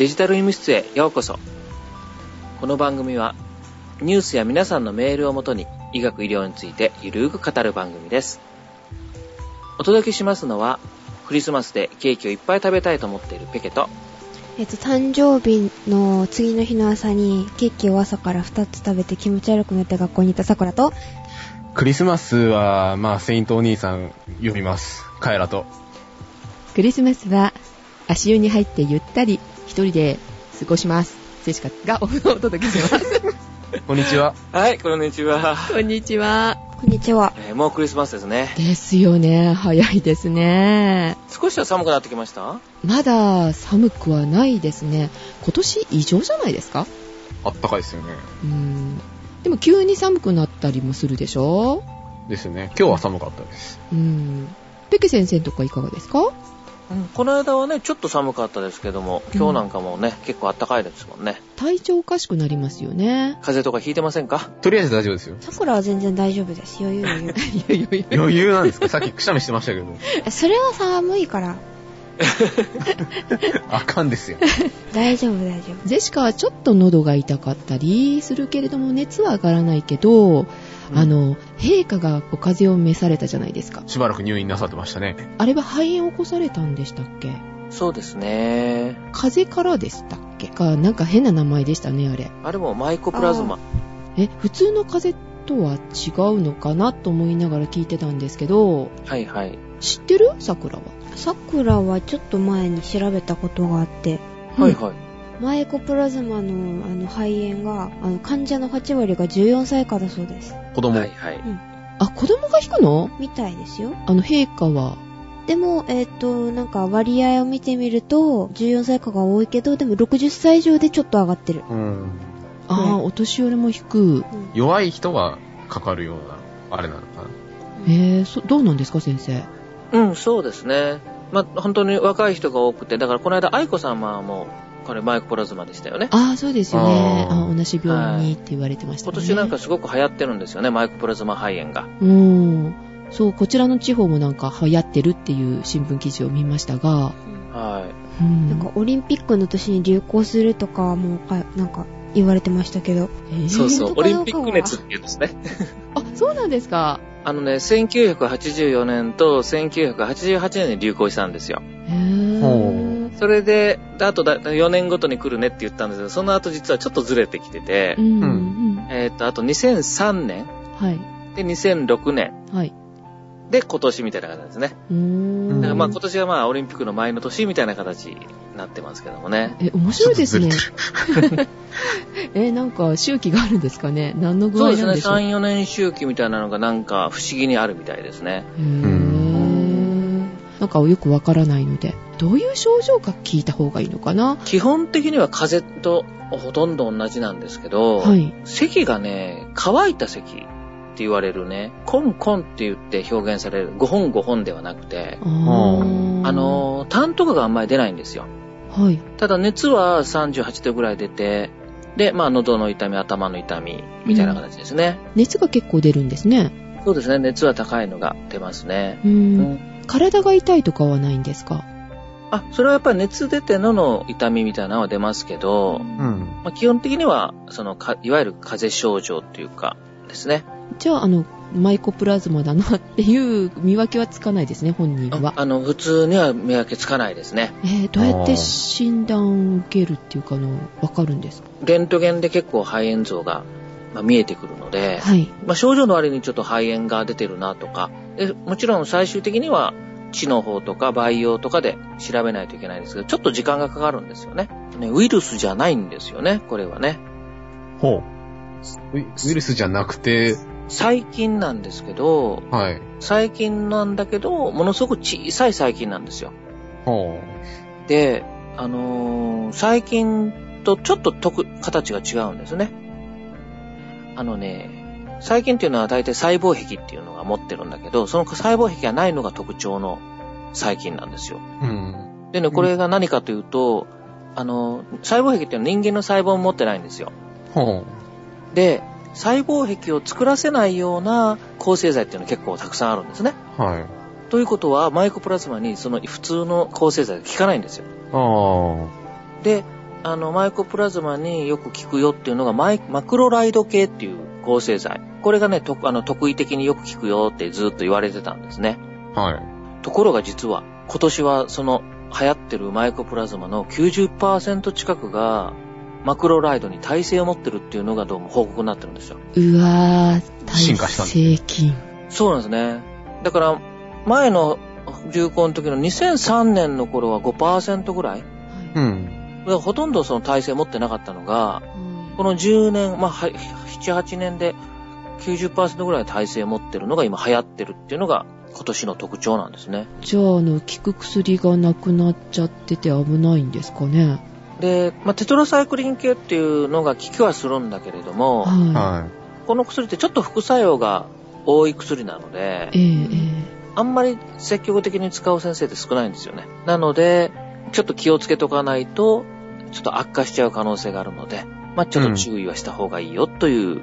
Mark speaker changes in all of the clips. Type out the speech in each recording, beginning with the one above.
Speaker 1: デジタル医務室へようこそ。この番組はニュースや皆さんのメールをもとに医学医療についてゆるーく語る番組です。お届けしますのはクリスマスでケーキをいっぱい食べたいと思っているペケと
Speaker 2: えっと、誕生日の次の日の朝にケーキを朝から2つ食べて気持ち悪くなって学校に行ったさくらと、
Speaker 3: クリスマスは、まあ、セイントお兄さん呼びます。カエラと。
Speaker 4: クリスマスは足湯に入ってゆったり一人で過ごします。ジェシカがお届けします。
Speaker 3: こんにちは。
Speaker 1: はい、こんにちは。
Speaker 4: こんにちは。
Speaker 2: こんにちは。
Speaker 1: えーもうクリスマスですね。
Speaker 4: ですよね。早いですね。
Speaker 1: 少しは寒くなってきました？
Speaker 4: まだ寒くはないですね。今年異常じゃないですか？
Speaker 3: あったかいですよね。
Speaker 4: うん。でも急に寒くなったりもするでしょ？
Speaker 3: ですよね。今日は寒かったです。
Speaker 4: うん。ペケ先生とかいかがですか？
Speaker 1: うんこの間はね、ちょっと寒かったですけども、今日なんかもね、結構暖かいですもんね。
Speaker 4: 体調おかしくなりますよね。
Speaker 1: 風邪とかひいてませんか？
Speaker 3: とりあえず大丈夫ですよ。
Speaker 2: さくらは全然大丈夫です。余裕余裕。
Speaker 3: 余裕なんですか？さっきくしゃみしてましたけど。
Speaker 2: それは寒いから。
Speaker 3: あかんですよ。
Speaker 2: 大丈夫大丈夫。
Speaker 4: ジェシカはちょっと喉が痛かったりするけれども熱は上がらないけど、あの、陛下がお風邪を召されたじゃないですか。
Speaker 3: しばらく入院なさってましたね。
Speaker 4: あれは肺炎を起こされたんでしたっけ？
Speaker 1: そうですね。
Speaker 4: 風邪からでしたっけ？か、なんか変な名前でしたね、あれ。
Speaker 1: あれもマイコプラズマ。
Speaker 4: え、普通の風邪とは違うのかなと思いながら聞いてたんですけど、
Speaker 1: はいはい。
Speaker 4: 知ってる？桜は？
Speaker 2: さくらはちょっと前に調べたことがあって、
Speaker 1: はいはい。
Speaker 2: マイコプラズマのあの肺炎が、あの患者の8割が14歳以下だそうです。
Speaker 3: 子供。
Speaker 1: はいはい。
Speaker 4: あ、子供が引くの？
Speaker 2: みたいですよ。
Speaker 4: あの、陛下は？
Speaker 2: でも、えっ、と、なんか割合を見てみると、14歳以下が多いけど、でも60歳以上でちょっと上がってる。
Speaker 3: うん。
Speaker 4: ああ、
Speaker 2: ね
Speaker 4: お年寄りも引く。
Speaker 2: うん
Speaker 3: 弱い人がかかるような、あれなのかな？
Speaker 4: えー、そどうなんですか、先生？
Speaker 1: うん、そうですね。まあ、本当に若い人が多くて、だからこの間、愛子様も、これマイコプラズマでしたよね。
Speaker 4: ああ、そうですよね。
Speaker 3: あ
Speaker 4: 同じ病院にって言われてましたね。
Speaker 1: 今年なんかすごく流行ってるんですよね、マイコプラズマ肺炎が。
Speaker 4: うん。そう、こちらの地方もなんか流行ってるっていう新聞記事を見ましたが、
Speaker 1: は
Speaker 4: うん。
Speaker 2: なんかオリンピックの年に流行するとかもかなんか言われてましたけど。
Speaker 4: えー
Speaker 1: い。そうそう、オリンピック熱って言うんですね。
Speaker 4: あ、そうなんですか？
Speaker 1: あのね、1984年と1988年に流行したんですよ。
Speaker 4: へー。
Speaker 1: それで、であとだ4年ごとに来るねって言ったんですけど、その後実はちょっとずれてきてて
Speaker 4: う、ん、う。
Speaker 3: うん
Speaker 1: えっ、と、あと2003年、
Speaker 4: はい。
Speaker 1: で2006年、
Speaker 4: はい。
Speaker 1: で今年みたいな形ですね。
Speaker 4: うーん。
Speaker 1: だからまあ今年はまあオリンピックの前の年みたいな形になってますけどもね。
Speaker 4: え、面白いですね え、なんか周期があるんですかね何の具合
Speaker 1: そうですね、
Speaker 4: なんでしょう
Speaker 1: 3、4年周期みたいなのがなんか不思議にあるみたいですね。
Speaker 4: へーなんかよくわからないので、どういう症状か聞いた方がいいのかな？
Speaker 1: 基本的には風邪とほとんど同じなんですけど、
Speaker 4: はい。
Speaker 1: 咳がね、乾いた咳って言われるね、コンコンって言って表現される5本5本ではなくて、
Speaker 4: あ
Speaker 1: のー、痰とかがあんまり出ないんですよ。
Speaker 4: はい。
Speaker 1: ただ熱は38度ぐらい出て、で、まあ喉の痛み、頭の痛み、みたいな形ですね。
Speaker 4: 熱が結構出るんですね。
Speaker 1: そうですね、熱は高いのが出ますね。
Speaker 4: う。
Speaker 1: うんん
Speaker 4: 体が痛いとかはないんですか？
Speaker 1: あ、それはやっぱり熱出てのの痛みみたいなのは出ますけど、
Speaker 3: うん。
Speaker 1: まあ、基本的には、そのか、いわゆる風邪症状っていうか、ですね。
Speaker 4: じゃあ、あの、マイコプラズマだなっていう見分けはつかないですね、本人は。
Speaker 1: ああの、普通には見分けつかないですね。
Speaker 4: えー、どうやって診断を受けるっていうかの、わかるんですか？
Speaker 1: レントゲンで結構肺炎像が、まあ、見えてくるので、
Speaker 4: はい。
Speaker 1: まあ、症状の割にちょっと肺炎が出てるなとか、でもちろん最終的には知の方とか培養とかで調べないといけないんですけど、ちょっと時間がかかるんですよね。ねウイルスじゃないんですよね、これはね。
Speaker 3: ほう。ウイウイルスじゃなくて、
Speaker 1: 細菌なんですけど、
Speaker 3: はい。
Speaker 1: 細菌なんだけど、ものすごく小さい細菌なんですよ。
Speaker 3: ほ
Speaker 1: で、あのー細菌とちょっと特形が違うんですね。あのね、細菌っていうのは大体細胞壁っていうのが持ってるんだけど、その細胞壁がないのが特徴の細菌なんですよ。
Speaker 3: う。うん。
Speaker 1: でね、これが何かというと、あの、細胞壁っていうのは人間の細胞を持ってないんですよ。
Speaker 3: ほ
Speaker 1: で、細胞壁を作らせないような抗生剤っていうのは結構たくさんあるんですね。
Speaker 3: う。はい。
Speaker 1: ということは、マイコプラズマにその普通の抗生剤が効かないんですよ。
Speaker 3: ああ。
Speaker 1: で、あの、マイコプラズマによく効くよっていうのがマイ、マクロライド系っていう抗生剤。これがね、とあの、特異的によく効くよってずっと言われてたんですね。
Speaker 3: はい。
Speaker 1: ところが実は、今年はその流行ってるマイコプラズマの90%近くが、マクロライドに耐性を持ってるっていうのがどうも報告になってるんですよ。
Speaker 4: うわー、
Speaker 3: 進化したん
Speaker 4: 耐性菌。
Speaker 1: そうなんですね。だから、前の流行の時の2003年の頃は5%ぐらい
Speaker 3: うん。
Speaker 1: ほとんどその耐性持ってなかったのが、この10年、まあ、は7、8年で90%ぐらい耐性持ってるのが今流行ってるっていうのが今年の特徴なんですね。
Speaker 4: じゃあ、あの、効く薬がなくなっちゃってて危ないんですかね？
Speaker 1: で、まあ、テトラサイクリン系っていうのが効きはするんだけれども、
Speaker 4: は
Speaker 3: は
Speaker 1: この薬ってちょっと副作用が多い薬なので
Speaker 4: い。、えええ
Speaker 1: あんまり積極的に使う先生って少ないんですよね。なので、ちょっと気をつけとかないと、ちょっと悪化しちゃう可能性があるので、まあ、ちょっと注意はした方がいいよという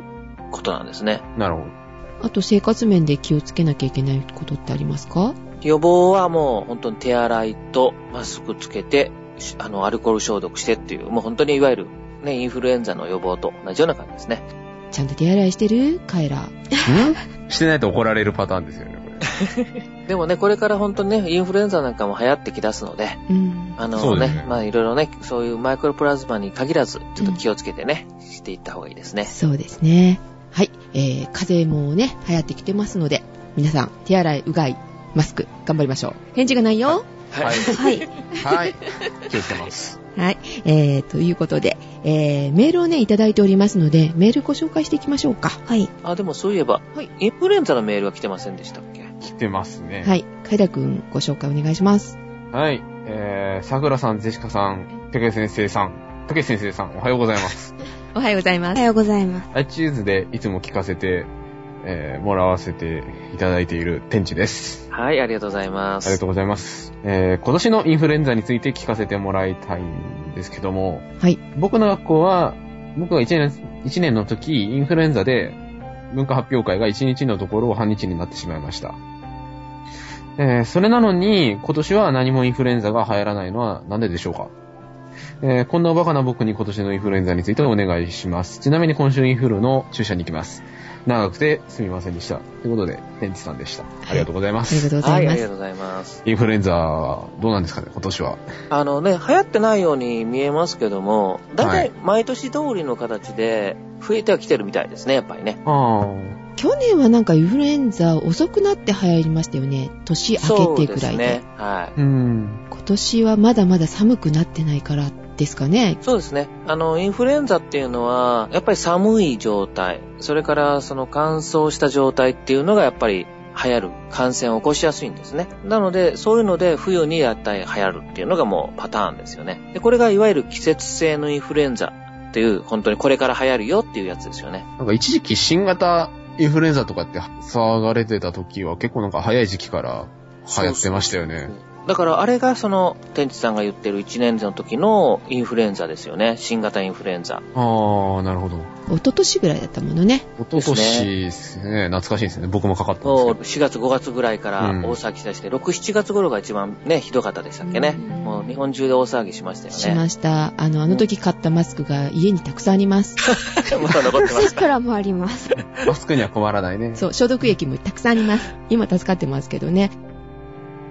Speaker 1: ことなんですね。
Speaker 3: い。なるほど。
Speaker 4: あと、生活面で気をつけなきゃいけないことってありますか？
Speaker 1: 予防はもう本当に手洗いとマスクつけて、しあの、アルコール消毒してっていう、もう本当にいわゆるね、インフルエンザの予防と同じような感じですね。
Speaker 4: ちゃんと手洗いしてる？カエラ。
Speaker 3: ん？してないと怒られるパターンですよね、これ。
Speaker 1: でもね、これから本当にね、インフルエンザなんかも流行ってき出すので、
Speaker 4: うん。
Speaker 1: あの
Speaker 3: ね
Speaker 1: ね、まあいろいろね、そういうマイクロプラズマに限らず、ちょっと気をつけてね、していった方がいいですね。
Speaker 4: そうですね。はい。えー、風邪もね、流行ってきてますので、皆さん、手洗い、うがい、マスク、頑張りましょう。返事がないよ。
Speaker 3: はい。
Speaker 2: はい。
Speaker 3: はい。気をつけます。
Speaker 4: はい。えー、ということで、えー、メールをね、いただいておりますので、メールご紹介していきましょうか。
Speaker 2: はい。
Speaker 1: あ、でもそういえば、
Speaker 4: はい
Speaker 1: インフルエンザのメールは来てませんでしたっけ？
Speaker 3: 来てますね。。
Speaker 4: はいい。カエラくん、ご紹介お願いします。
Speaker 3: はい。えー、桜さん、ジェシカさん、竹先生さん、竹先生さん、おはようございます。
Speaker 4: おはようございます。
Speaker 2: おはようございます。
Speaker 3: iTunes でいつも聞かせて、えー、もらわせていただいている天地です。
Speaker 1: はい、ありがとうございます。
Speaker 3: ありがとうございます。えー、今年のインフルエンザについて聞かせてもらいたいんですけども、
Speaker 4: はい。
Speaker 3: 僕の学校は、僕が1年、一年の時、インフルエンザで、文化発表会が1日のところを半日になってしまいました。えー、それなのに、今年は何もインフルエンザが流行らないのはなんででしょうか？えー、こんなおバカな僕に今年のインフルエンザについてお願いします。ちなみに今週インフルの注射に行きます。長くてすみませんでした。ということで、天地さんでした。ありがとうございま
Speaker 4: ありが
Speaker 3: す。
Speaker 1: はいい、
Speaker 4: とうござます。
Speaker 1: ありがとうございます。
Speaker 3: インフルエンザはどうなんですかね、今年は？
Speaker 1: あのね、流行ってないように見えますけども、だいた
Speaker 3: はいい
Speaker 1: 毎年通りの形で増えてはきてるみたいですね、やっぱりね。
Speaker 3: あ
Speaker 4: 去年はなんかインフルエンザ遅くなって流行りましたよね。年明けてくらいで。
Speaker 1: そうですね。はい。
Speaker 3: ー。うん。
Speaker 4: 今年はまだまだ寒くなってないからですかね。
Speaker 1: そうですね。あの、インフルエンザっていうのは、やっぱり寒い状態、それからその乾燥した状態っていうのがやっぱり流行る、感染を起こしやすいんですね。なので、そういうので冬にやったり流行るっていうのがもうパターンですよね。で、これがいわゆる季節性のインフルエンザっていう、本当にこれから流行るよっていうやつですよね。
Speaker 3: なんか一時期新型インフルエンザとかって騒がれてた時は結構なんか早い時期から流行ってましたよね。
Speaker 1: だからあれがその、天地さんが言ってる1年の時のインフルエンザですよね。新型インフルエンザ。
Speaker 3: ああ、なるほど。
Speaker 4: 一昨年ぐらいだったものね。
Speaker 3: 一昨年ですね。懐かしいですね。僕もかかったんですけど。
Speaker 1: 4月5月ぐらいから
Speaker 3: うん
Speaker 1: 大騒ぎしだして、6、7月頃が一番ね、ひどかったでしたっけね。
Speaker 4: うん
Speaker 1: もう日本中で大騒ぎしましたよね。
Speaker 4: しました。あの、あの時買ったマスクが家にたくさんあります。
Speaker 1: まだ残ってますか？
Speaker 2: 桜もあります。
Speaker 3: マスクには困らないね。
Speaker 4: そう、消毒液もたくさんあります。今助かってますけどね。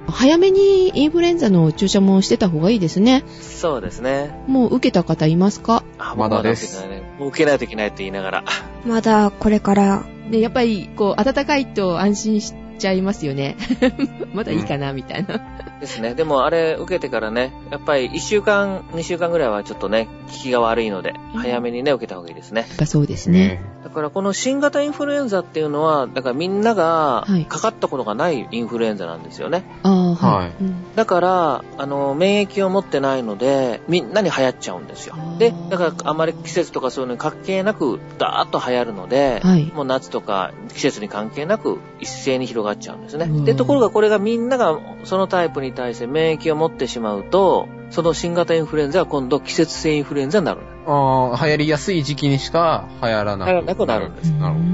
Speaker 4: 早めにインフルエンザの注射もしてた方がいいですね。
Speaker 1: そうですね。
Speaker 4: もう受けた方いますか？
Speaker 1: あ
Speaker 3: まだです
Speaker 1: もう受けないといけないって言いながら。
Speaker 2: まだこれから、
Speaker 4: ね、やっぱり、こう、暖かいと安心しちゃいますよね。まだいいかな、みたいな。
Speaker 1: ですね。でもあれ受けてからね、やっぱり1週間、2週間ぐらいはちょっとね、効きが悪いので、
Speaker 4: うん
Speaker 1: 早めにね、受けた方がいいですね。
Speaker 4: やっぱそうですね。
Speaker 1: だからこの新型インフルエンザっていうのは、だからみんなが
Speaker 4: はい
Speaker 1: かかったことがないインフルエンザなんですよね。
Speaker 4: ああ、はい。
Speaker 3: はい
Speaker 4: うん
Speaker 1: だから、あの、免疫を持ってないので、みんなに流行っちゃうんですよで、だからあまり季節とかそういうのに関係なく、ダーッと流行るので、
Speaker 4: はい
Speaker 1: もう夏とか季節に関係なく一斉に広がっちゃうんですね
Speaker 4: う。ん
Speaker 1: で、ところがこれがみんながそのタイプに対して免疫を持ってしまうと、その新型インフルエンザは今度季節性インフルエンザになる。
Speaker 3: ああ、流行りやすい時期にしか流行らなく
Speaker 1: 流行らなくなるんです
Speaker 3: なるほど。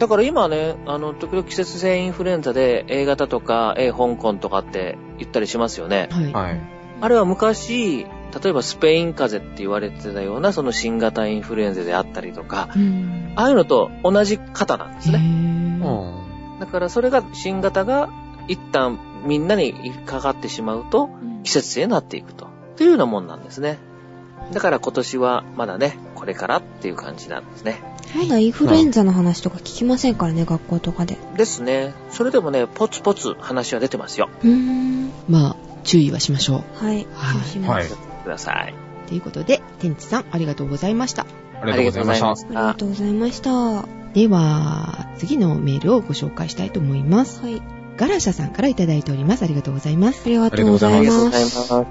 Speaker 1: だから今ね、あの、時々季節性インフルエンザで A 型とか A 香港とかって言ったりしますよね。
Speaker 4: はい。
Speaker 3: はい。
Speaker 1: あれは昔、例えばスペイン風邪って言われてたようなその新型インフルエンザであったりとか、
Speaker 4: うん。
Speaker 1: ああいうのと同じ型なんです
Speaker 4: へ
Speaker 1: ね。
Speaker 4: ー
Speaker 3: うん。
Speaker 1: だからそれが新型が一旦みんなにかかってしまうと季節性になっていくと。というようなもんなんですね。だから今年はまだね、これからっていう感じなんですね。
Speaker 2: まだインフルエンザの話とか聞きませんからね、学校とかで。
Speaker 1: ですね。それでもね、ポツポツ話は出てますよ。
Speaker 2: うーん。
Speaker 4: まあ、注意はしましょう。
Speaker 2: はい。
Speaker 4: はい
Speaker 2: します。
Speaker 3: はい。
Speaker 1: ください。
Speaker 4: ということで、天地さん、ありがとうございました。
Speaker 3: ありがとうございました。
Speaker 2: ありがとうございました。は
Speaker 4: では、次のメールをご紹介したいと思います。
Speaker 2: い。
Speaker 4: ガラシャさんからいただいております。ありがとうございます。
Speaker 2: ありがとうござい
Speaker 1: ありがとうござい
Speaker 2: ます。
Speaker 1: ます。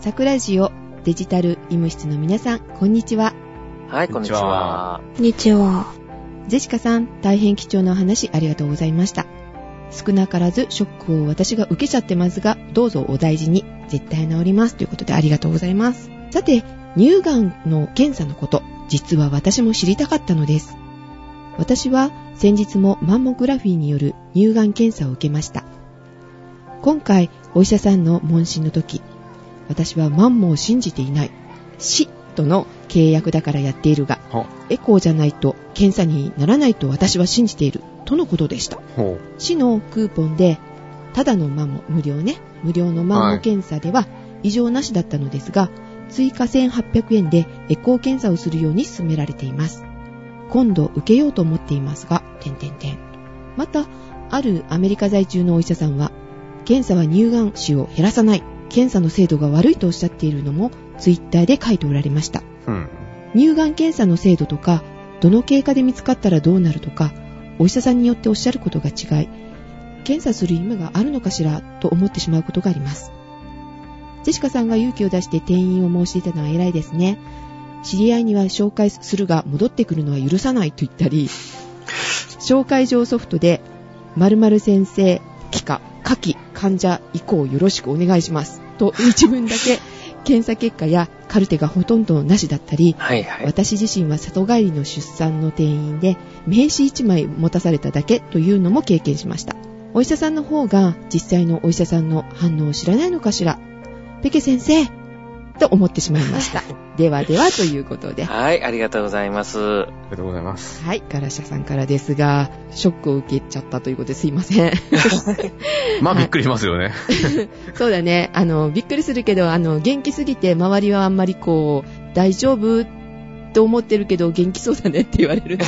Speaker 4: 桜ジオデジタル医務室の皆さん、こんにちは。
Speaker 1: はい、こんにちは。
Speaker 2: こんにちは。
Speaker 4: ジェシカさん、大変貴重なお話ありがとうございました。少なからずショックを私が受けちゃってますが、どうぞお大事に。絶対治ります。ということでありがとうございます。さて、乳がんの検査のこと、実は私も知りたかったのです。私は先日もマンモグラフィーによる乳がん検査を受けました。今回、お医者さんの問診の時、私はマンモを信じていない。死との契約だからやっているが、
Speaker 3: ほ
Speaker 4: エコーじゃないと検査にならないと私は信じている。とのことでした。
Speaker 3: ほ
Speaker 4: 市のクーポンで、ただのマンモ、無料ね、無料のマンモ検査では異常なしだったのですが、追加1800円でエコー検査をするように勧められています。今度受けようと思っていますが、点々点。また、あるアメリカ在住のお医者さんは、検査は乳がん死を減らさない、検査の精度が悪いとおっしゃっているのも、ツイッターで書いておられました。
Speaker 3: う。うん。
Speaker 4: 乳がん検査の精度とか、どの経過で見つかったらどうなるとか、お医者さんによっておっしゃることが違い、検査する意味があるのかしらと思ってしまうことがあります。ジェシカさんが勇気を出して転院を申し出たのは偉いですね。知り合いには紹介するが戻ってくるのは許さないと言ったり、紹介状ソフトで、〇〇先生、期間、下記、患者以降よろしくお願いします。と一文だけ検査結果やカルテがほとんどなしだったり、
Speaker 1: はいはい。
Speaker 4: 私自身は里帰りの出産の転院で名刺1枚持たされただけというのも経験しました。お医者さんの方が実際のお医者さんの反応を知らないのかしらペケ先生と思ってしまいました。ではではということで。
Speaker 1: はい、ありがとうございます。
Speaker 3: ありがとうございます。
Speaker 4: はい、ガラシャさんからですが、ショックを受けちゃったということですいません。
Speaker 3: まあ、
Speaker 4: はい
Speaker 3: びっくりしますよね。
Speaker 4: そうだね。あの、びっくりするけど、あの、元気すぎて周りはあんまりこう、大丈夫と思ってるけど元気そうだねって言われる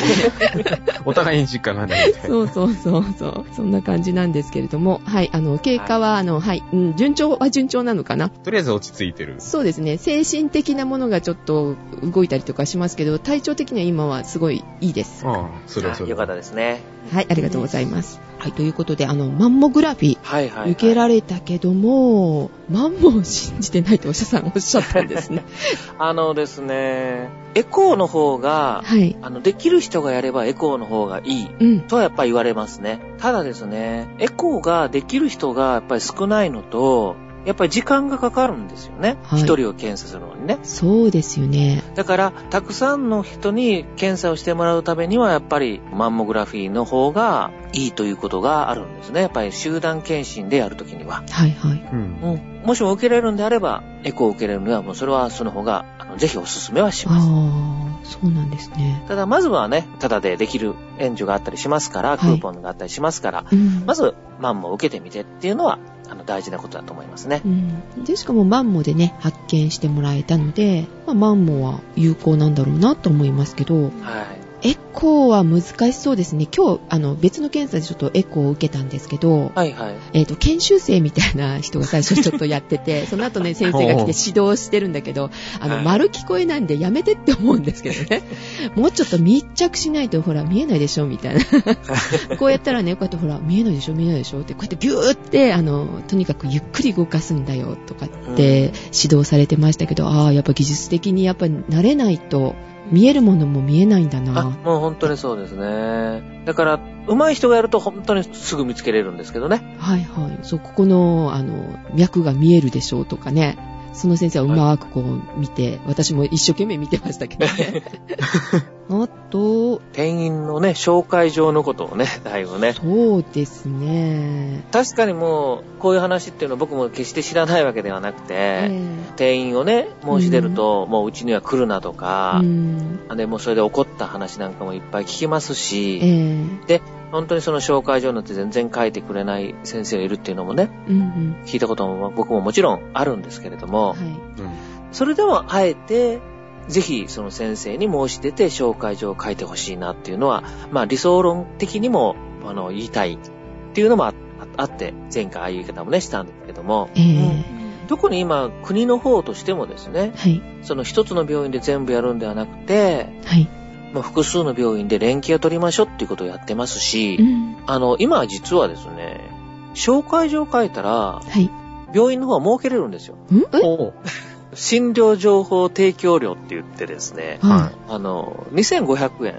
Speaker 3: お互いに実感がないみたいな。
Speaker 4: そうそうそうそう。そんな感じなんですけれども、はい、あの、経過は、あの、はい、うん、順調は順調なのかな？
Speaker 3: とりあえず落ち着いてる。
Speaker 4: そうですね。精神的なものがちょっと動いたりとかしますけど、体調的には今はすごいいいです。
Speaker 3: ああ、それはそれ
Speaker 1: よかったですね。
Speaker 4: はい、ありがとうございます。はい、ということで、あの、マンモグラフィー、
Speaker 1: はいはい、はい。
Speaker 4: 受けられたけども、マンモを信じてないとお医者さんおっしゃったんですね。
Speaker 1: あのですね、エコーの方が、
Speaker 4: はい。
Speaker 1: あの、できる人がやればエコーの方がいい。
Speaker 4: うん。
Speaker 1: とはやっぱり言われますね。ただですね、エコーができる人がやっぱり少ないのと、やっぱり時間がかかるんですよね。
Speaker 4: はい
Speaker 1: 一、人を検査するのにね。
Speaker 4: そうですよね。
Speaker 1: だから、たくさんの人に検査をしてもらうためには、やっぱりマンモグラフィーの方がいいということがあるんですね。やっぱり集団検診でやるときには。
Speaker 4: はいはい。
Speaker 3: うん。
Speaker 1: うん。もしも受けれるんであれば、エコーを受けれるには、もうそれはその方が、あの、ぜひお勧めはします。
Speaker 4: ああ、そうなんですね。
Speaker 1: ただ、まずはね、ただでできる援助があったりしますから、
Speaker 4: い
Speaker 1: クーポンがあったりしますから、
Speaker 4: うん。
Speaker 1: まず、マンモを受けてみてっていうのは、あの、大事なことだと思いますね
Speaker 4: う。ん。で、しかもマンモでね、発見してもらえたので、まあ、マンモは有効なんだろうなと思いますけど、
Speaker 1: はい。
Speaker 4: エコーは難しそうですね。今日、あの、別の検査でちょっとエコーを受けたんですけど、
Speaker 1: はいはい。
Speaker 4: えっ、と、研修生みたいな人が最初ちょっとやってて、その後ね、先生が来て指導してるんだけど、あの、
Speaker 1: はい
Speaker 4: 丸聞こえないんでやめてって思うんですけどね。もうちょっと密着しないと、ほら、見えないでしょみたいな。こうやったらね、こうやってほら、見えないでしょ見えないでしょって、こうやってギューって、あの、とにかくゆっくり動かすんだよ、とかって指導されてましたけど、ああ、やっぱ技術的にやっぱ慣れないと、見えるものも見えないんだ
Speaker 1: あ、
Speaker 4: な。
Speaker 1: もう本当にそうですね。だから、上手い人がやると本当にすぐ見つけれるんですけどね。
Speaker 4: はいはい。そう、ここの、あの、脈が見えるでしょうとかね。その先生はうまくこう見て、私も一生懸命見てましたけどね。あと、
Speaker 1: 店員のね、紹介状のことをね、だいぶね。
Speaker 4: そうですね。
Speaker 1: 確かにもう、こういう話っていうのは僕も決して知らないわけではなくて、
Speaker 4: え
Speaker 1: 店員をね、申し出ると、もううちには来るなと
Speaker 4: え
Speaker 1: か
Speaker 4: う、ん。
Speaker 1: で、もうそれで怒った話なんかもいっぱい聞きますし、
Speaker 4: ええ
Speaker 1: 本当にその紹介状なんて全然書いてくれない先生がいるっていうのもね、
Speaker 4: うんうん。
Speaker 1: 聞いたことも僕ももちろんあるんですけれども、
Speaker 4: はい。
Speaker 3: うん。
Speaker 1: それでもあえて、ぜひその先生に申し出て紹介状を書いてほしいなっていうのは、まあ理想論的にも、あの、言いたいっていうのもああって、前回ああいう言い方もね、したんですけども、
Speaker 4: ええ
Speaker 1: 特に今、国の方としてもですね、
Speaker 4: はい。
Speaker 1: その一つの病院で全部やるんではなくて、
Speaker 4: はい。
Speaker 1: まあ、複数の病院で連携を取りましょうっていうことをやってますし、
Speaker 4: うん。
Speaker 1: あの、今は実はですね、紹介状書いたら、
Speaker 4: はい。
Speaker 1: 病院の方は儲けれるんですよ。
Speaker 4: ん？
Speaker 1: 診療情報提供料って言ってですね、
Speaker 4: は
Speaker 1: あの、2500円、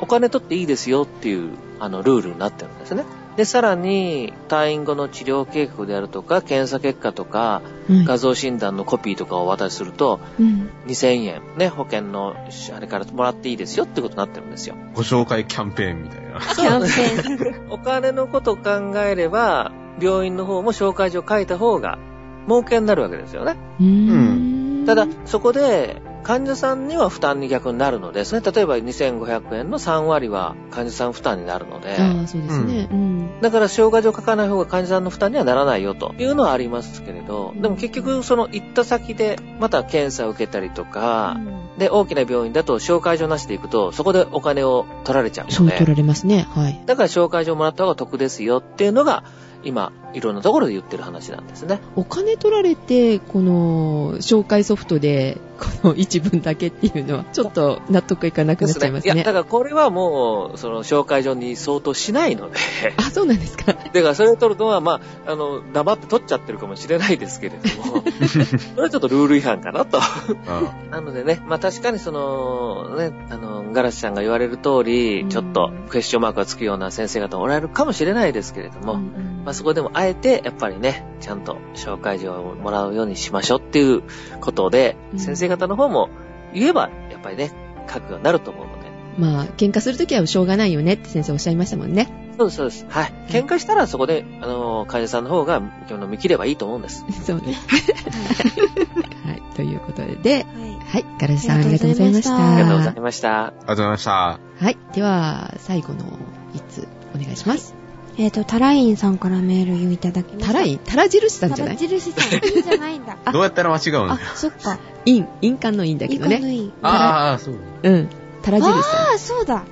Speaker 1: お金取っていいですよっていう、あの、ルールになってるんですね。で、さらに、退院後の治療計画であるとか、検査結果とか。画像診断のコピーとかをお渡しすると、
Speaker 4: うん。
Speaker 1: 2000円、ね、保険の、あれからもらっていいですよってことになってるんですよ。
Speaker 3: ご紹介キャンペーンみたいな。
Speaker 2: キャンペーン。
Speaker 1: お金のことを考えれば、病院の方も紹介状書いた方が、儲けになるわけですよね。
Speaker 4: うーん。
Speaker 1: ただ、そこで、患者さんには負担に逆になるので、それ例えば2500円の3割は患者さん負担になるので、
Speaker 4: ああ、そうですね。うん。
Speaker 1: だから紹介状書かない方が患者さんの負担にはならないよというのはありますけれど、でも結局その行った先でまた検査を受けたりとか、で、大きな病院だと紹介状なしで行くと、そこでお金を取られちゃう
Speaker 4: そう
Speaker 1: ので、
Speaker 4: 取られますね。はい。
Speaker 1: だから紹介状もらった方が得ですよっていうのが、今、いろんなところで言ってる話なんですね。
Speaker 4: お金取られて、この、紹介ソフトで、この一文だけっていうのは、ちょっと納得いかなくなっちゃいます
Speaker 1: いや、
Speaker 4: ね。
Speaker 1: だからこれはもう、その紹介状に相当しないので、
Speaker 4: あ、そうなんですか。
Speaker 1: だからそれを取るのは、まあ、あの、黙って取っちゃってるかもしれないですけれども、それはちょっとルール違反かなと。
Speaker 3: あ
Speaker 1: なのでね、まあ確かにその、ね、あの、ガラシさんが言われる通り、
Speaker 4: うん
Speaker 1: ちょっとクエスチョンマークがつくような先生方もおられるかもしれないですけれども、まあそこでもあえて、やっぱりね、ちゃんと紹介状をもらうようにしましょうっていうことで、
Speaker 4: うん
Speaker 1: 先生方の方も言えば、やっぱりね、書くようになると思うので、
Speaker 4: まあ、喧嘩するときはしょうがないよねって先生おっしゃいましたもんね。
Speaker 1: そうです、そうです。はい。喧嘩したらそこで、あの、患者さんの方が、あの見切ればいいと思うんです。
Speaker 4: そうね。はい。ということで、
Speaker 2: はい。
Speaker 4: はい。ガラスさんありがとうございました。
Speaker 1: ありがとうございました。
Speaker 3: ありがとうございました。
Speaker 4: はい。では、最後の一つ、お願いします。
Speaker 2: えっ、と、タラインさんからメールをいただきました。
Speaker 4: タライン？タラ印さんじゃない？
Speaker 2: タラ印さん。じゃないんだ。
Speaker 4: あ
Speaker 3: どうやったら間違うん？
Speaker 2: あ
Speaker 3: だ、
Speaker 2: そっか。
Speaker 4: イン、印鑑のインだけどね。
Speaker 2: いいかのいい。
Speaker 3: ああ、そう。
Speaker 4: うん。タラ印さ
Speaker 2: ああ、そうだ。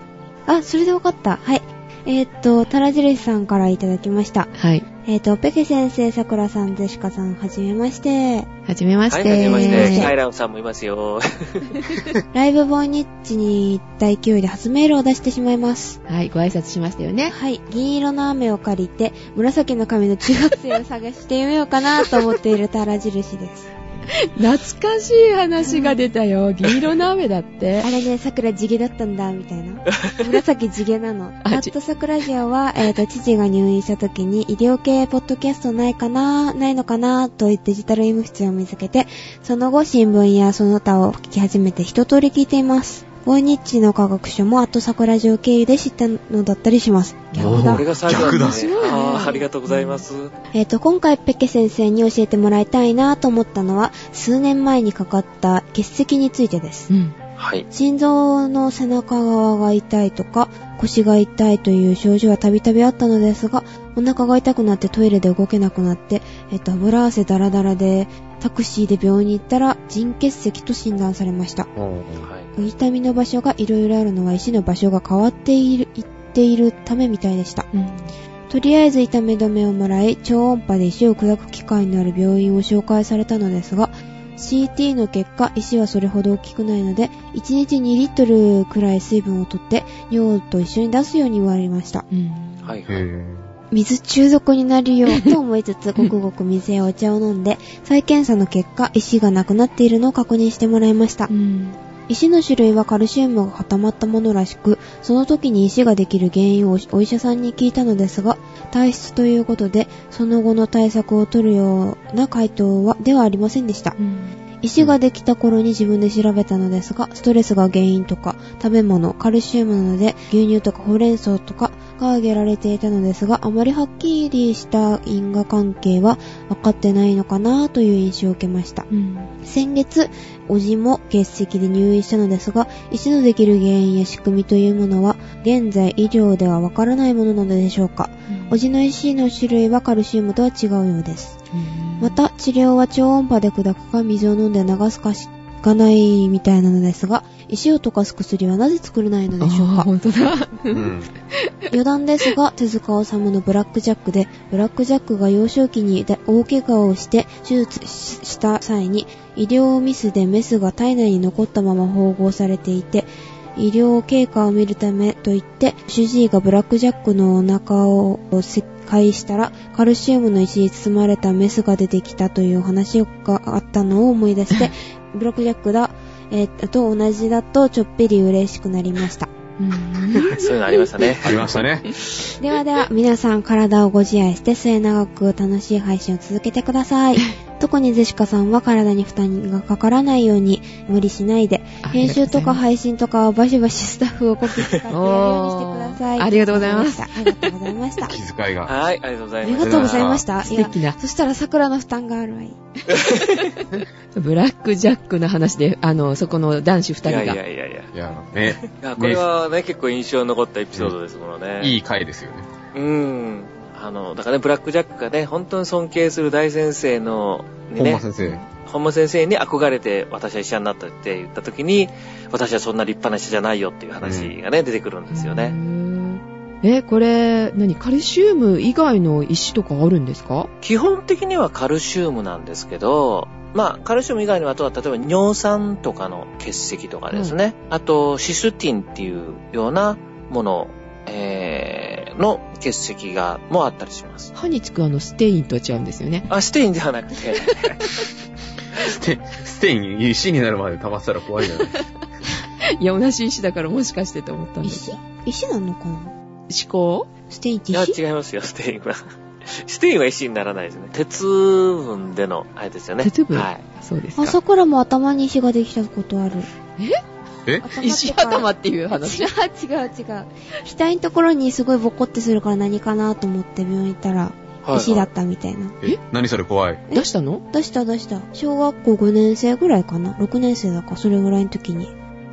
Speaker 2: あ、それでわかった。はい。えーっと、タラジルシさんからいただきました。
Speaker 4: ん。はい。
Speaker 2: えーっと、ペケ先生、さくらさん、ゼシカさん、はじめまして。
Speaker 4: はじめまし
Speaker 1: はい、
Speaker 4: て。
Speaker 1: はじめまし
Speaker 2: え
Speaker 1: て。
Speaker 2: ー
Speaker 1: カイランさんもいますよ。
Speaker 2: ライブボーニッチに行った勢いで初メールを出してしまいます。
Speaker 4: はい、ご挨拶しましたよね。
Speaker 2: はい。銀色の雨を借りて、紫の髪の中学生を探してみようかなと思っているタラ印です。
Speaker 4: 懐かしい話が出たよ。銀色の雨だって
Speaker 2: あ。れね、桜地毛だったんだ、みたいな。紫地毛なの。
Speaker 4: あ
Speaker 2: アット桜ジオは、えっ、と、父が入院した時に、医療系ポッドキャストないかな、ないのかな、とデジタル医務室を見つけて、その後新聞やその他を聞き始めて一通り聞いています。ボイニッチの科学書もアット桜ジオ経由で知ったのだったりします。逆だ
Speaker 1: これ。が最後だね。
Speaker 3: 逆だ
Speaker 1: あーありがとうございます。
Speaker 2: えっ、と、今回ペケ先生に教えてもらいたいなと思ったのは、数年前にかかった結石についてです。
Speaker 4: うん。
Speaker 1: はい。
Speaker 2: 心臓の背中側が痛いとか、腰が痛いという症状はたびたびあったのですが、お腹が痛くなってトイレで動けなくなって、えっと、油汗ダラダラで、タクシーで病院に行ったら、腎結石と診断されました。
Speaker 1: はい。
Speaker 2: 痛みの場所がいろいろあるのは石の場所が変わっている、いっているためみたいでした。
Speaker 4: うん。
Speaker 2: とりあえず痛み止めをもらい、超音波で石を砕く機会のある病院を紹介されたのですが、CT の結果、石はそれほど大きくないので、1日2リットルくらい水分を取って、尿と一緒に出すように言われました。
Speaker 4: うん。
Speaker 1: はい。
Speaker 3: へぇ
Speaker 2: 水中毒になるよと思いつつ、ごくごく水やお茶を飲んで、再検査の結果、石がなくなっているのを確認してもらいました
Speaker 4: う。ん。
Speaker 2: 石の種類はカルシウムが固まったものらしく、その時に石ができる原因をお医者さんに聞いたのですが、体質ということで、その後の対策を取るような回答は、ではありませんでした。
Speaker 4: うん。
Speaker 2: 石ができた頃に自分で調べたのですが、ストレスが原因とか、食べ物、カルシウムなので、牛乳とかほうれん草とかが挙げられていたのですが、あまりはっきりした因果関係は分かってないのかなという印象を受けました。
Speaker 4: うん。
Speaker 2: 先月、おじも血石で入院したのですが、石のできる原因や仕組みというものは、現在医療ではわからないものなのでしょうか。おじの石の種類はカルシウムとは違うようです。また、治療は超音波で砕くか水を飲んで流すかしかないみたいなのですが、石を溶かす薬はなぜ作れないのでしょうか？
Speaker 4: 本当だ。
Speaker 3: うん。
Speaker 2: 余談ですが、手塚治虫のブラックジャックで、ブラックジャックが幼少期に大怪我をして手術しした際に、医療ミスでメスが体内に残ったまま縫合されていて、医療経過を見るためと言って、主治医がブラックジャックのお腹を切開したら、カルシウムの石に包まれたメスが出てきたという話があったのを思い出して、ブラックジャックだ、えーと同じだとちょっぴり嬉しくなりました。
Speaker 4: うん
Speaker 1: そういうのありましたね。
Speaker 3: ありましたね。
Speaker 2: ではでは、皆さん体をご自愛して末永く楽しい配信を続けてください。特にゼシカさんは体に負担がかからないように無理しないで、編集とか配信とかはバシバシスタッフをこき使ってやるようにしてください。
Speaker 4: ありがとうございます
Speaker 2: ありがとうございました。
Speaker 3: 気遣いが。
Speaker 1: はい、ありがとうござ
Speaker 2: あ
Speaker 1: います。
Speaker 2: りがとうございました。
Speaker 4: 素敵な。
Speaker 2: そしたら桜の負担があるわい。
Speaker 4: ブラックジャックの話で、あの、そこの男子二
Speaker 1: いや
Speaker 4: 人が。
Speaker 1: いやいやいや。
Speaker 3: いや、ね、
Speaker 1: いや、これはね、結構印象に残ったエピソードですものね。
Speaker 3: いい回ですよね。
Speaker 1: うん。あの、だからね、ブラックジャックがね、本当に尊敬する大先生の、にね
Speaker 3: 本間、先生。
Speaker 1: 本間先生に憧れて私は医者になったって言った時に、私はそんな立派な医者じゃないよっていう話がね、出てくるんですよ
Speaker 4: へ
Speaker 1: ね。
Speaker 4: ーえ、これ、何カルシウム以外の石とかあるんですか？
Speaker 1: 基本的にはカルシウムなんですけど、まあ、カルシウム以外には、あとは例えば尿酸とかの結石とかですね。あと、システィンっていうようなもの、えー、の結石が、もあったりします。
Speaker 4: 歯につくあのステインとは違うんですよね。
Speaker 1: あ、ステインではなくて、
Speaker 3: ステ、ステイン、石になるまで溜まってたら怖いじゃない。
Speaker 4: いや、同じ石だからもしかしてと思ったんです
Speaker 2: 石石なのかな？
Speaker 4: 思考？
Speaker 2: ステインって
Speaker 1: いや、
Speaker 2: 石
Speaker 1: 違いますよ、ステインは。ステインは石にならないですね。鉄分での、あれですよね。
Speaker 4: 鉄分？
Speaker 1: はい。
Speaker 2: あ、
Speaker 4: そうですか。
Speaker 2: 桜も頭に石ができたことある。
Speaker 3: え？
Speaker 2: 頭
Speaker 4: 石頭っていう話？
Speaker 2: 違う違う違う。額のところにすごいボコってするから何かなと思って病院行ったら、
Speaker 1: はい
Speaker 2: 石だったみたいな。
Speaker 3: え、何それ怖い。
Speaker 4: 出したの？
Speaker 2: 出した出した。小学校5年生ぐらいかな ?6 年生だか、それぐらいの時に。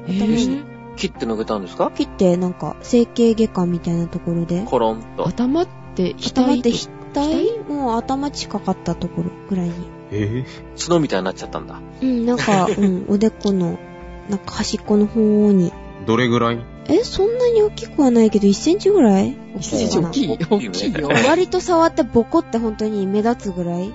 Speaker 4: え
Speaker 2: 頭に
Speaker 4: ー
Speaker 1: 切って抜けたんですか？
Speaker 2: 切って、なんか、整形外科みたいなところで。
Speaker 1: コロンと。
Speaker 4: 頭って
Speaker 2: 頭って
Speaker 4: 額？
Speaker 2: 額？もう頭近かったところぐらいに。
Speaker 3: え
Speaker 1: 角みたいになっちゃったんだ。
Speaker 2: うん、なんか、うん、おでこの、なんか端っこの方に。
Speaker 3: どれぐらい？
Speaker 2: え、そんなに大きくはないけど、1センチぐらい？
Speaker 4: 一センチ大きい。
Speaker 1: 大
Speaker 4: 大
Speaker 1: きい
Speaker 4: よ。
Speaker 2: 割と触ってボコって本当に目立つぐらい。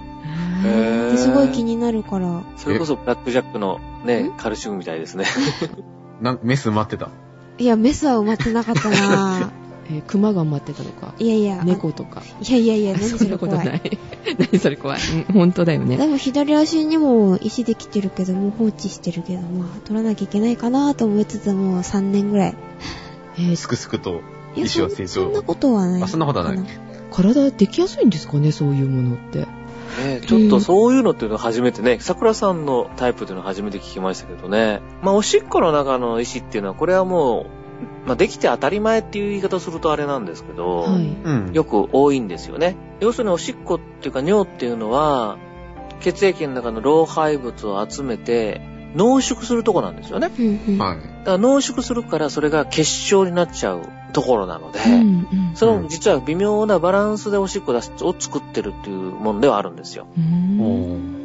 Speaker 1: へ
Speaker 2: すごい気になるから。
Speaker 1: それこそブラックジャックのね、カルシウムみたいですね。
Speaker 3: なんメス待ってた？
Speaker 2: いや、メスは埋まってなかったな
Speaker 4: えー熊が待ってたのか？
Speaker 2: いやいや。
Speaker 4: 猫とか？
Speaker 2: いやいやいや、何
Speaker 4: そん
Speaker 2: それ怖。
Speaker 4: なことないい。何それ怖い。うん本当だよね。
Speaker 2: でも左足にも石できてるけど、もう放置してるけど、まあ、取らなきゃいけないかなと思いつつ、もう3年ぐらい。
Speaker 4: えー
Speaker 3: すくすくと石は成長
Speaker 2: そんそんなことはない。
Speaker 3: あそんなことはない
Speaker 4: 体できやすいんですかね、そういうものって。
Speaker 1: ねちょっとそういうのっていうのは初めてね、桜さんのタイプっていうのは初めて聞きましたけどね。まあ、おしっこの中の石っていうのは、これはもう、まあ、できて当たり前っていう言い方をするとあれなんですけど、
Speaker 4: はい。
Speaker 3: うん。
Speaker 1: よく多いんですよね。要するにおしっこっていうか尿っていうのは、血液の中の老廃物を集めて濃縮するとこなんですよね。
Speaker 3: はい。
Speaker 1: だから濃縮するからそれが結晶になっちゃうところなので、
Speaker 4: うんうん
Speaker 1: その実は微妙なバランスでおしっこ出すを作ってるっていうものではあるんですよ。
Speaker 4: うん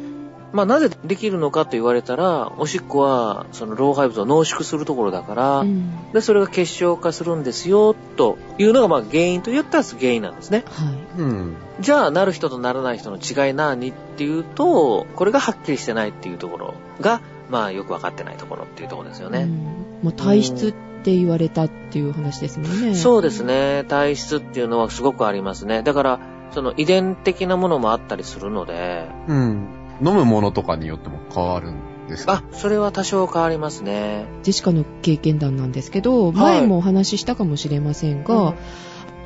Speaker 1: まあなぜできるのかと言われたら、おしっこはその老廃物を濃縮するところだから、
Speaker 4: うん
Speaker 1: で、それが結晶化するんですよ、というのがまあ原因と言ったら原因なんですね。
Speaker 4: はい。
Speaker 3: うん。
Speaker 1: じゃあ、なる人とならない人の違い何っていうと、これがはっきりしてないっていうところが、まあよくわかってないところっていうところですよね。
Speaker 4: うんまあ、体質って言われたっていう話ですもんね。
Speaker 1: そうですね。体質っていうのはすごくありますね。だから、その遺伝的なものもあったりするので、
Speaker 3: うん。飲むものとかによっても変わるんですか？
Speaker 1: あ、それは多少変わりますね。
Speaker 4: ジェシカの経験談なんですけど、
Speaker 1: い
Speaker 4: 前もお話ししたかもしれませんが、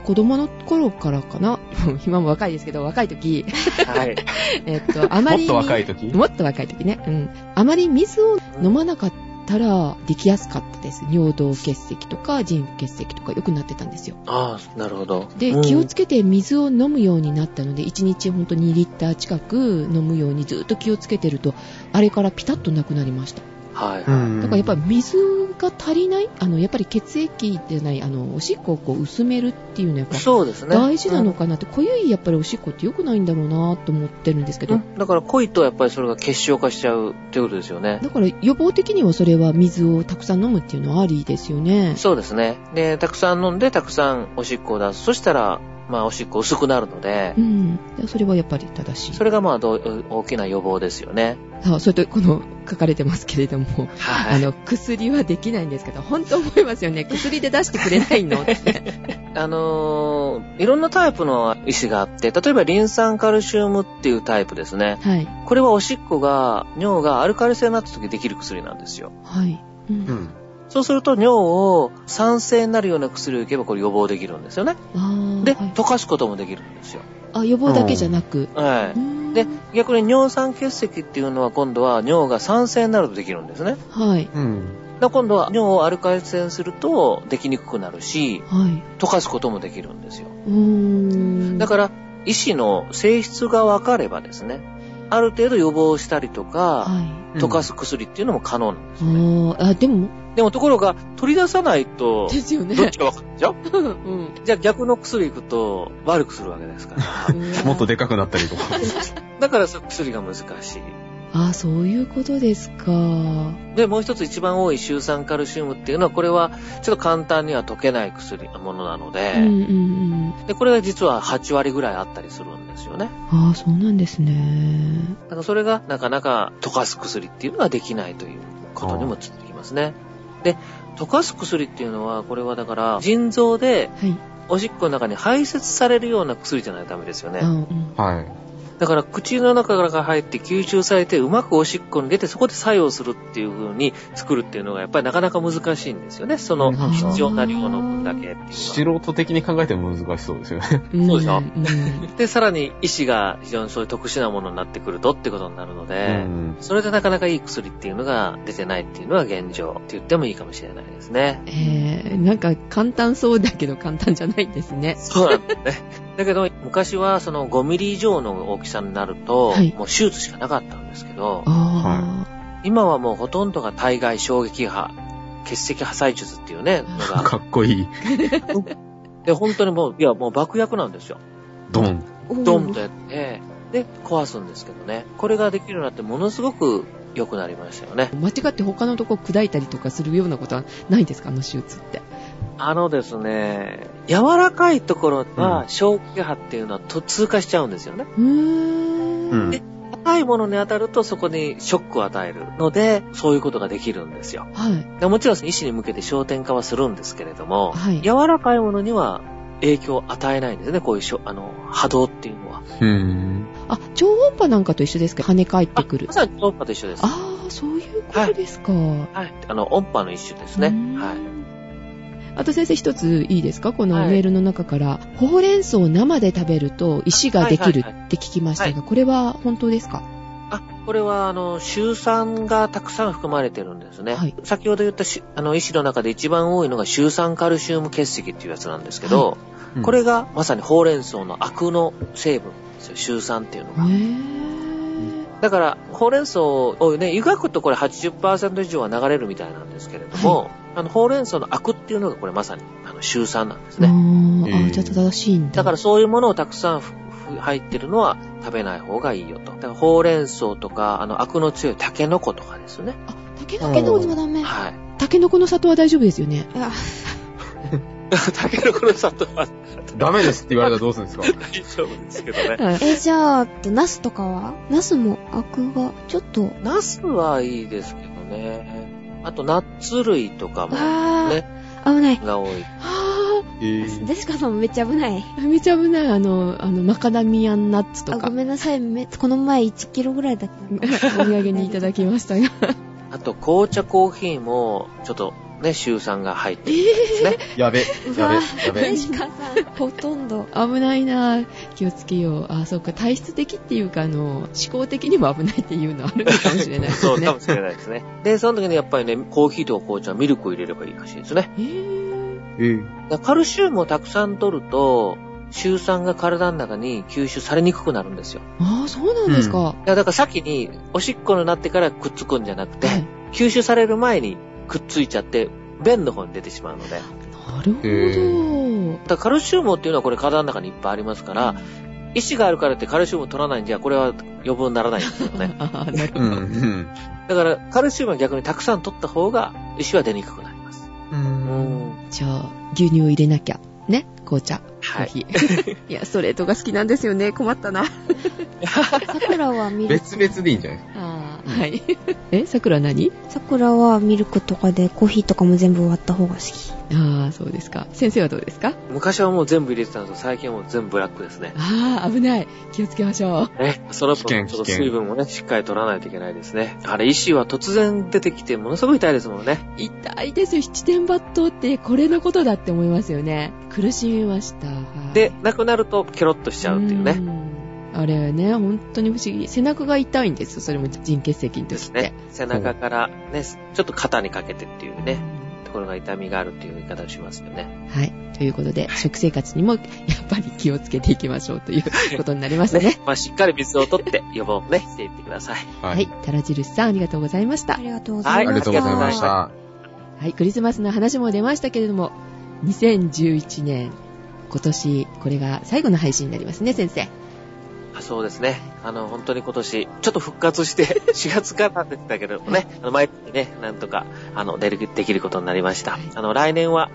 Speaker 4: 子供の頃からかな？今も若いですけど、若い時、
Speaker 1: はい。
Speaker 4: えっと、あまりに。
Speaker 3: もっと若い時？
Speaker 4: もっと若い時ね。うん。あまり水を飲まなかったら、できやすかったです。尿道結石とか、腎不結石とか良くなってたんですよ。
Speaker 1: ああ、なるほど。
Speaker 4: で、
Speaker 1: うん
Speaker 4: 気をつけて水を飲むようになったので、1日ほんと2リッター近く飲むようにずっと気をつけてると、あれからピタッとなくなりました。
Speaker 1: はい。
Speaker 3: うん
Speaker 4: だからやっぱり水が足りない、あの、やっぱり血液でない、あの、おしっこをこう薄めるっていうのはやっぱ
Speaker 1: そうですね。
Speaker 4: 大事なの
Speaker 1: うん
Speaker 4: かなって、濃ゆいやっぱりおしっこって良くないんだろうなと思ってるんですけど、
Speaker 1: うんだから濃いとやっぱりそれが結晶化しちゃうっていうことですよね。
Speaker 4: だから予防的にはそれは水をたくさん飲むっていうのはありですよね。
Speaker 1: そうですね。で、たくさん飲んでたくさんおしっこを出す。そしたら、まあおしっこ薄くなるので
Speaker 4: う、ん。それはやっぱり正しい。
Speaker 1: それがまあどう大きな予防ですよね。
Speaker 4: あそれと、この、書かれてますけれども、
Speaker 1: はい。
Speaker 4: あの、薬はできないんですけど、本当思いますよね。薬で出してくれないの？って。
Speaker 1: あのーいろんなタイプの石があって、例えばリン酸カルシウムっていうタイプですね。
Speaker 4: はい。
Speaker 1: これはおしっこが、尿がアルカリ性になった時できる薬なんですよ。
Speaker 4: はい。う。
Speaker 3: うんん。
Speaker 1: そうすると尿を酸性になるような薬をいけばこれ予防できるんですよね。で、
Speaker 4: はい
Speaker 1: 溶かすこともできるんですよ。
Speaker 4: あ、予防だけじゃなく。
Speaker 1: はい。
Speaker 4: うーん
Speaker 1: で、逆に尿酸結石っていうのは今度は尿が酸性になるとできるんですね。
Speaker 4: はい。
Speaker 3: うん。
Speaker 1: だから今度は尿をアルカリ性にするとできにくくなるし、
Speaker 4: はい。
Speaker 1: 溶かすこともできるんですよ。
Speaker 4: うーん。
Speaker 1: だから、医師の性質が分かればですね、ある程度予防したりとか、
Speaker 4: はい。
Speaker 1: 溶かす薬っていうのも可能なんですね。
Speaker 4: ーあ、でも、
Speaker 1: でもところが、取り出さないと、
Speaker 4: ですよね。
Speaker 1: どっちか分かるでしょ？
Speaker 4: うん。
Speaker 1: じゃあ逆の薬行くと悪くするわけですから。
Speaker 3: もっとでかくなったりとか。
Speaker 1: だから薬が難しい。
Speaker 4: あ、そういうことですか。
Speaker 1: で、もう一つ一番多いシュウ酸カルシウムっていうのは、これはちょっと簡単には溶けない薬、ものなので、
Speaker 4: うんうんうん。
Speaker 1: で、これが実は8割ぐらいあったりするんですよね。
Speaker 4: ああ、そうなんですね。
Speaker 1: だからそれがなかなか溶かす薬っていうのはできないということにもついてきますね。で、溶かす薬っていうのは、これはだから、腎臓で
Speaker 4: はい。
Speaker 1: おしっこの中に排泄されるような薬じゃないとダメですよね。
Speaker 4: あうん。
Speaker 3: はい。
Speaker 1: だから口の中から入って吸収されてうまくおしっこに出てそこで作用するっていう風に作るっていうのがやっぱりなかなか難しいんですよね。その
Speaker 3: うん
Speaker 1: 必要な量の分だけ。
Speaker 3: 素人的に考えても難しそうですよね。
Speaker 1: そうでしょで、さらに医師が非常にそういう特殊なものになってくるとってことになるの
Speaker 3: う
Speaker 1: で、
Speaker 3: ん。
Speaker 1: それでなかなかいい薬っていうのが出てないっていうのは現状って言ってもいいかもしれないですね。
Speaker 4: えー、なんか簡単そうだけど簡単じゃないんですね。
Speaker 1: そうなんですね。だけど、昔はその5ミリ以上の大きさになると、
Speaker 4: はい
Speaker 1: もう手術しかなかったんですけど、
Speaker 4: あ
Speaker 1: 今はもうほとんどが体外衝撃波、結石破砕術っていうね、のが、
Speaker 3: かっこいい。
Speaker 1: で、本当にもう、いや、もう爆薬なんですよ。
Speaker 3: ドン。
Speaker 1: ドンとやって、で、壊すんですけどね。これができるようになってものすごく良くなりましたよね。
Speaker 4: あ。間違って他のとこ砕いたりとかするようなことはないんですか？あの手術って。
Speaker 1: あのですね、柔らかいところは衝撃波っていうのはと通過しちゃうんですよね。
Speaker 4: うーん。
Speaker 3: うん
Speaker 1: で高いものに当たるとそこにショックを与えるので、そういうことができるんですよ。
Speaker 4: はい。
Speaker 1: でもちろん医師に向けて焦点化はするんですけれども、
Speaker 4: はい
Speaker 1: 柔らかいものには影響を与えないんですね、こういうあの波動っていうのは。
Speaker 3: うん。
Speaker 4: あ、超音波なんかと一緒ですか？跳ね返ってくる
Speaker 1: ま。さに超音波と一緒です。
Speaker 4: ああ、そういうことですか。
Speaker 1: はい。あの、音波の一種ですね。
Speaker 4: うん
Speaker 1: はい。
Speaker 4: あと先生一ついいですか？この
Speaker 1: はい。
Speaker 4: メールの中から、ほうれん草を生で食べると石ができる
Speaker 1: はいはい
Speaker 4: って聞きましたが、
Speaker 1: は
Speaker 4: これは本当ですか？
Speaker 1: あ、これは、あの、シュウ酸がたくさん含まれてるんですね。
Speaker 4: はい。
Speaker 1: 先ほど言ったし、あの、医師の中で一番多いのがシュウ酸カルシウム結石っていうやつなんですけど、
Speaker 3: うん。
Speaker 1: これがまさにほうれん草のアクの成分ですよ、シュウ酸っていうのが。だから、ほうれん草をね、湯がくとこれ80%以上は流れるみたいなんですけれども、あの、ほうれん草のアクっていうのがこれまさに、あの、シュウ酸なんです
Speaker 4: あ
Speaker 1: ね。
Speaker 4: ーあ
Speaker 3: へー
Speaker 4: ー、じゃあ正しいんだ。
Speaker 1: だからそういうものをたくさん入ってるのは食べない方がいいよと。だからほうれん草とか、あの、アクの強いタケノコとかですね。
Speaker 4: あ、タケ
Speaker 2: ノ
Speaker 4: ノコの、
Speaker 2: コダメ。
Speaker 1: はい。
Speaker 4: タケノコの里は大丈夫ですよね。
Speaker 2: あ
Speaker 1: タケノコの里は
Speaker 3: ダメですって言われたらどうするんですか？
Speaker 1: 大丈夫ですけどね。
Speaker 4: はい。
Speaker 2: え、じゃあ、ナスとかは？ナスもアクが、ちょっと、
Speaker 1: ナスはいいですけどね。あと、ナッツ類とかも
Speaker 2: あ
Speaker 1: ね、
Speaker 2: ー、危ない。
Speaker 1: が多い。
Speaker 4: は
Speaker 3: えー
Speaker 2: デシカさんもめっちゃ危ない。
Speaker 4: ぁ、めちゃ危ない。あの、あの、マカダミアンナッツと
Speaker 2: あ、
Speaker 4: か
Speaker 2: ご、めんなさい。めこの前1キロぐらいだった。
Speaker 4: お土産にいただきましたが。
Speaker 1: あと、紅茶コーヒーも、ちょっとね、週酸が入ってるみたいですね。
Speaker 3: やべ、やべ、やべ。
Speaker 2: ほとんど。
Speaker 4: 危ないなぁ。気をつけよう。あ、そうか。体質的っていうか、あの、思考的にも危ないっていうのあるのかもしれないです
Speaker 1: そう
Speaker 4: ね。
Speaker 1: かもしれないですね。で、その時にやっぱりね、コーヒーとか紅茶はミルクを入れればいいらしいですね。
Speaker 4: えー、
Speaker 3: ええ。
Speaker 1: だからカルシウムをたくさん取ると、週酸が体の中に吸収されにくくなるんですよ。
Speaker 4: ああ、そうなんですか。
Speaker 1: いやだから先におしっこになってからくっつくんじゃなくて、
Speaker 4: はい
Speaker 1: 吸収される前にくっついちゃって、便の方に出てしまうので。
Speaker 4: なるほど。
Speaker 1: だカルシウムっていうのはこれ体の中にいっぱいありますから、意志があるからってカルシウム取らないんじゃ、これは余分にならないんですよね。
Speaker 4: ああ、なるほ
Speaker 3: うん、
Speaker 4: ど。
Speaker 3: うん。
Speaker 1: だから、カルシウムは逆にたくさん取った方が、意志は出にくくなります。
Speaker 4: じゃあ、牛乳を入れなきゃ。ね紅茶。コ
Speaker 1: はい。
Speaker 4: いや、ストレートが好きなんですよね。困ったな。
Speaker 2: 桜はミルク。
Speaker 3: 別々でいいんじゃない？
Speaker 4: ああ、はい。え、桜何？
Speaker 2: 桜はミルクとかでコーヒーとかも全部割った方が好き。
Speaker 4: ああ、そうですか。先生はどうですか？
Speaker 1: 昔はもう全部入れてたんですけど、最近はもう全部ブラックですね。
Speaker 4: ああ、危ない。気をつけましょう。
Speaker 1: ね。その分、ちょっと水分もね、しっかり取らないといけないですね。あれ、意志は突然出てきて、ものすごい痛いですもんね。
Speaker 4: 痛いですよ。七点抜刀ってこれのことだって思いますよね。苦しみました。はい
Speaker 1: で、なくなると、ケロッとしちゃうっていうね。
Speaker 4: んあれね、本当に不思議。背中が痛いんですよ。それも腎結石の時って。
Speaker 1: ですね。背中からね、ちょっと肩にかけてっていうね、ところが痛みがあるっていう言い方をしますよね。
Speaker 4: はい。ということで、食生活にもやっぱり気をつけていきましょうという ことになりましたね。
Speaker 1: まあ、しっかり水を取って予防をね、していってください。
Speaker 3: は
Speaker 4: はい。。タラジルスさん、ありがとうございました
Speaker 2: あ。りがとうござ
Speaker 1: はいい
Speaker 3: あ
Speaker 2: ました。
Speaker 3: りがとうございました。
Speaker 4: はい。クリスマスの話も出ましたけれども、2011年、今年、これが最後の配信になりますね、先生。
Speaker 1: あそうですね。あの、本当に今年、ちょっと復活して、4月から出てたけどもね、あの、毎月ね、なんとか、あの、出る、できることになりました。あの、来年は、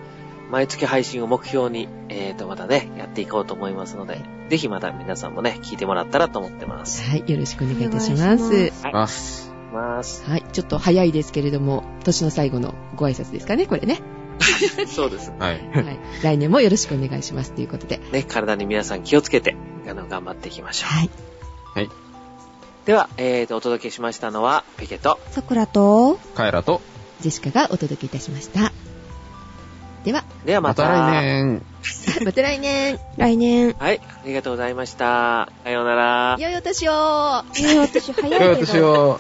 Speaker 1: 毎月配信を目標に、えーと、またね、やっていこうと思いますので、ぜひまた皆さんもね、聞いてもらったらと思ってます。
Speaker 4: はい。よろしくお願いいたし
Speaker 2: お
Speaker 4: ます。
Speaker 2: 願いし
Speaker 1: はい
Speaker 3: ます。
Speaker 1: ます。
Speaker 4: はい。ちょっと早いですけれども、年の最後のご挨拶ですかね、これね。
Speaker 1: そうです。
Speaker 3: はい。
Speaker 4: はい。来年もよろしくお願いしますということで。
Speaker 1: ね、体に皆さん気をつけて、あの、頑張っていきましょう。
Speaker 4: はい。
Speaker 1: では、えーと、お届けしましたのは、ペケと、
Speaker 2: 桜と、
Speaker 3: カエラと、
Speaker 4: ジェシカがお届けいたしました。では、
Speaker 1: ではまた。
Speaker 3: また来年。
Speaker 4: また来年、
Speaker 2: 来年。
Speaker 1: はい、ありがとうございました。さようなら。
Speaker 4: 良いお年を
Speaker 2: えー、私早いけど。
Speaker 3: 良いお年を。